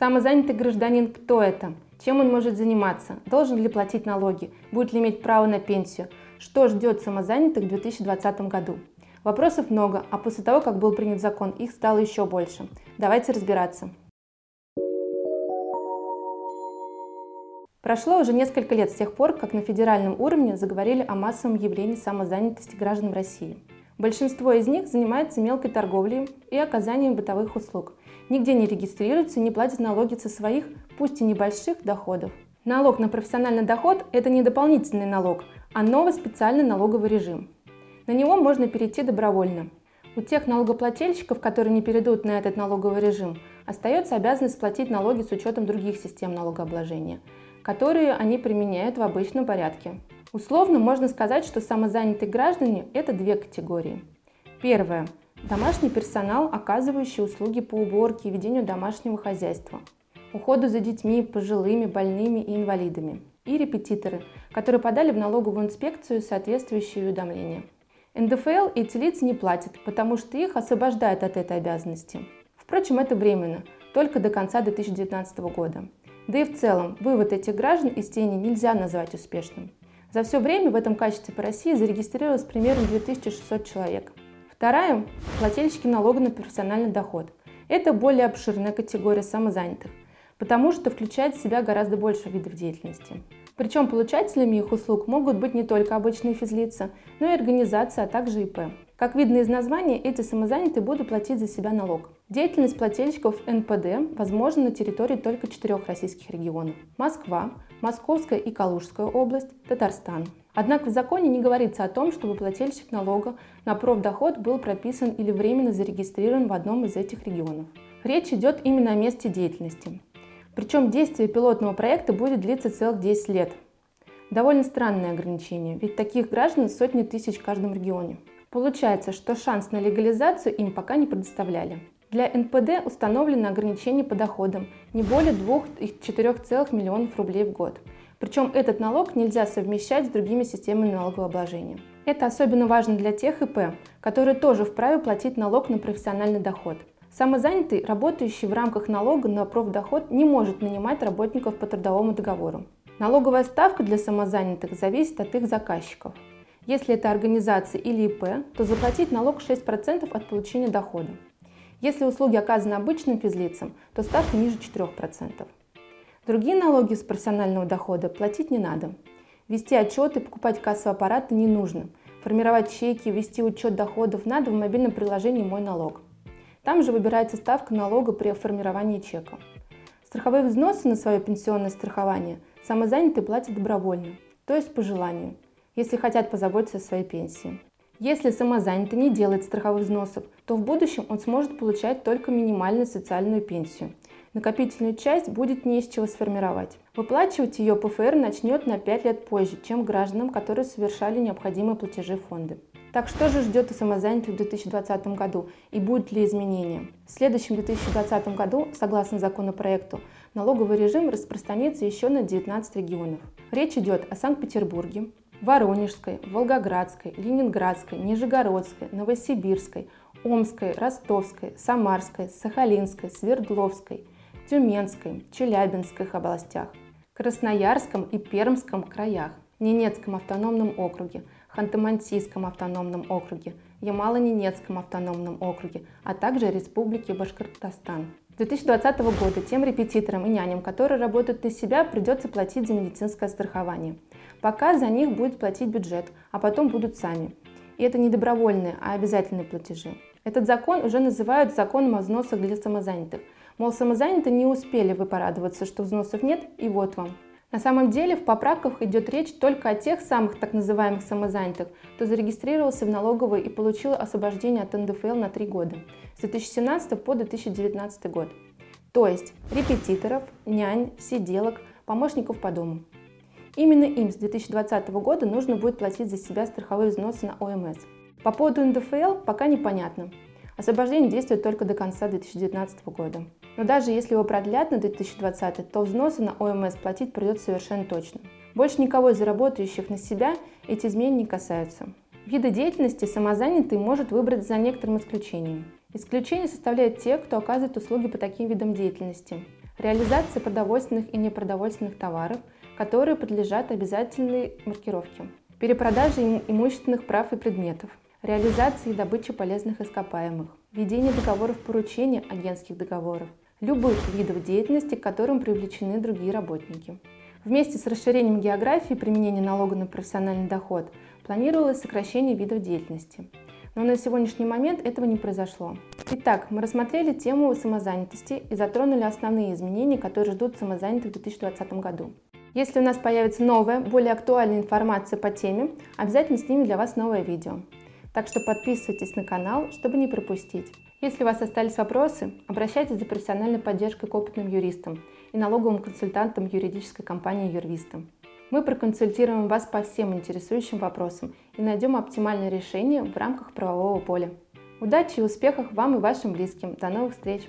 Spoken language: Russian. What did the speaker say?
Самозанятый гражданин – кто это? Чем он может заниматься? Должен ли платить налоги? Будет ли иметь право на пенсию? Что ждет самозанятых в 2020 году? Вопросов много, а после того, как был принят закон, их стало еще больше. Давайте разбираться. Прошло уже несколько лет с тех пор, как на федеральном уровне заговорили о массовом явлении самозанятости граждан России. Большинство из них занимается мелкой торговлей и оказанием бытовых услуг. Нигде не регистрируются и не платят налоги со своих, пусть и небольших, доходов. Налог на профессиональный доход – это не дополнительный налог, а новый специальный налоговый режим. На него можно перейти добровольно. У тех налогоплательщиков, которые не перейдут на этот налоговый режим, остается обязанность платить налоги с учетом других систем налогообложения, которые они применяют в обычном порядке. Условно можно сказать, что самозанятые граждане – это две категории. Первое – домашний персонал, оказывающий услуги по уборке и ведению домашнего хозяйства, уходу за детьми, пожилыми, больными и инвалидами. И репетиторы, которые подали в налоговую инспекцию соответствующие уведомления. НДФЛ эти лица не платят, потому что их освобождают от этой обязанности. Впрочем, это временно, только до конца 2019 года. Да и в целом, вывод этих граждан из тени нельзя назвать успешным. За все время в этом качестве по России зарегистрировалось примерно 2600 человек. Вторая – плательщики налога на профессиональный доход. Это более обширная категория самозанятых, потому что включает в себя гораздо больше видов деятельности. Причем получателями их услуг могут быть не только обычные физлица, но и организации, а также ИП. Как видно из названия, эти самозанятые будут платить за себя налог. Деятельность плательщиков НПД возможна на территории только четырех российских регионов – Москва, Московская и Калужская область, Татарстан. Однако в законе не говорится о том, чтобы плательщик налога на профдоход был прописан или временно зарегистрирован в одном из этих регионов. Речь идет именно о месте деятельности. Причем действие пилотного проекта будет длиться целых 10 лет. Довольно странное ограничение, ведь таких граждан сотни тысяч в каждом регионе. Получается, что шанс на легализацию им пока не предоставляли. Для НПД установлено ограничение по доходам не более 2-4 миллионов рублей в год. Причем этот налог нельзя совмещать с другими системами налогообложения. Это особенно важно для тех ИП, которые тоже вправе платить налог на профессиональный доход. Самозанятый, работающий в рамках налога на профдоход, не может нанимать работников по трудовому договору. Налоговая ставка для самозанятых зависит от их заказчиков. Если это организация или ИП, то заплатить налог 6% от получения дохода. Если услуги оказаны обычным физлицам, то ставка ниже 4%. Другие налоги с профессионального дохода платить не надо. Вести отчеты, покупать кассовые аппараты не нужно. Формировать чеки, вести учет доходов надо в мобильном приложении «Мой налог». Там же выбирается ставка налога при формировании чека. Страховые взносы на свое пенсионное страхование самозанятые платят добровольно, то есть по желанию – если хотят позаботиться о своей пенсии. Если самозанятый не делает страховых взносов, то в будущем он сможет получать только минимальную социальную пенсию. Накопительную часть будет не из чего сформировать. Выплачивать ее ПФР начнет на 5 лет позже, чем гражданам, которые совершали необходимые платежи фонды. Так что же ждет у самозанятых в 2020 году и будут ли изменения? В следующем 2020 году, согласно законопроекту, налоговый режим распространится еще на 19 регионов. Речь идет о Санкт-Петербурге, Воронежской, Волгоградской, Ленинградской, Нижегородской, Новосибирской, Омской, Ростовской, Самарской, Сахалинской, Свердловской, Тюменской, Челябинской областях, Красноярском и Пермском краях, Ненецком автономном округе, Ханты-Мансийском автономном округе, Ямало-Ненецком автономном округе, а также Республике Башкортостан. С 2020 года тем репетиторам и няням, которые работают на себя, придется платить за медицинское страхование – Пока за них будет платить бюджет, а потом будут сами. И это не добровольные, а обязательные платежи. Этот закон уже называют законом о взносах для самозанятых. Мол, самозанятые не успели вы порадоваться, что взносов нет, и вот вам. На самом деле в поправках идет речь только о тех самых так называемых самозанятых, кто зарегистрировался в налоговой и получил освобождение от НДФЛ на 3 года, с 2017 по 2019 год. То есть репетиторов, нянь, сиделок, помощников по дому. Именно им с 2020 года нужно будет платить за себя страховые взносы на ОМС. По поводу НДФЛ пока непонятно. Освобождение действует только до конца 2019 года. Но даже если его продлят на 2020, то взносы на ОМС платить придется совершенно точно. Больше никого из работающих на себя эти изменения не касаются. Виды деятельности самозанятый может выбрать за некоторым исключением. Исключение составляют те, кто оказывает услуги по таким видам деятельности. реализация продовольственных и непродовольственных товаров, которые подлежат обязательной маркировке, перепродажа имущественных прав и предметов, реализация и добыча полезных ископаемых, ведение договоров поручения агентских договоров, любых видов деятельности, к которым привлечены другие работники. Вместе с расширением географии применения налога на профессиональный доход планировалось сокращение видов деятельности. Но на сегодняшний момент этого не произошло. Итак, мы рассмотрели тему самозанятости и затронули основные изменения, которые ждут самозанятых в 2020 году. Если у нас появится новая, более актуальная информация по теме, обязательно снимем для вас новое видео. Так что подписывайтесь на канал, чтобы не пропустить. Если у вас остались вопросы, обращайтесь за профессиональной поддержкой к опытным юристам и налоговым консультантам юридической компании Юрвиста. Мы проконсультируем вас по всем интересующим вопросам и найдем оптимальное решение в рамках правового поля. Удачи и успехов вам и вашим близким. До новых встреч!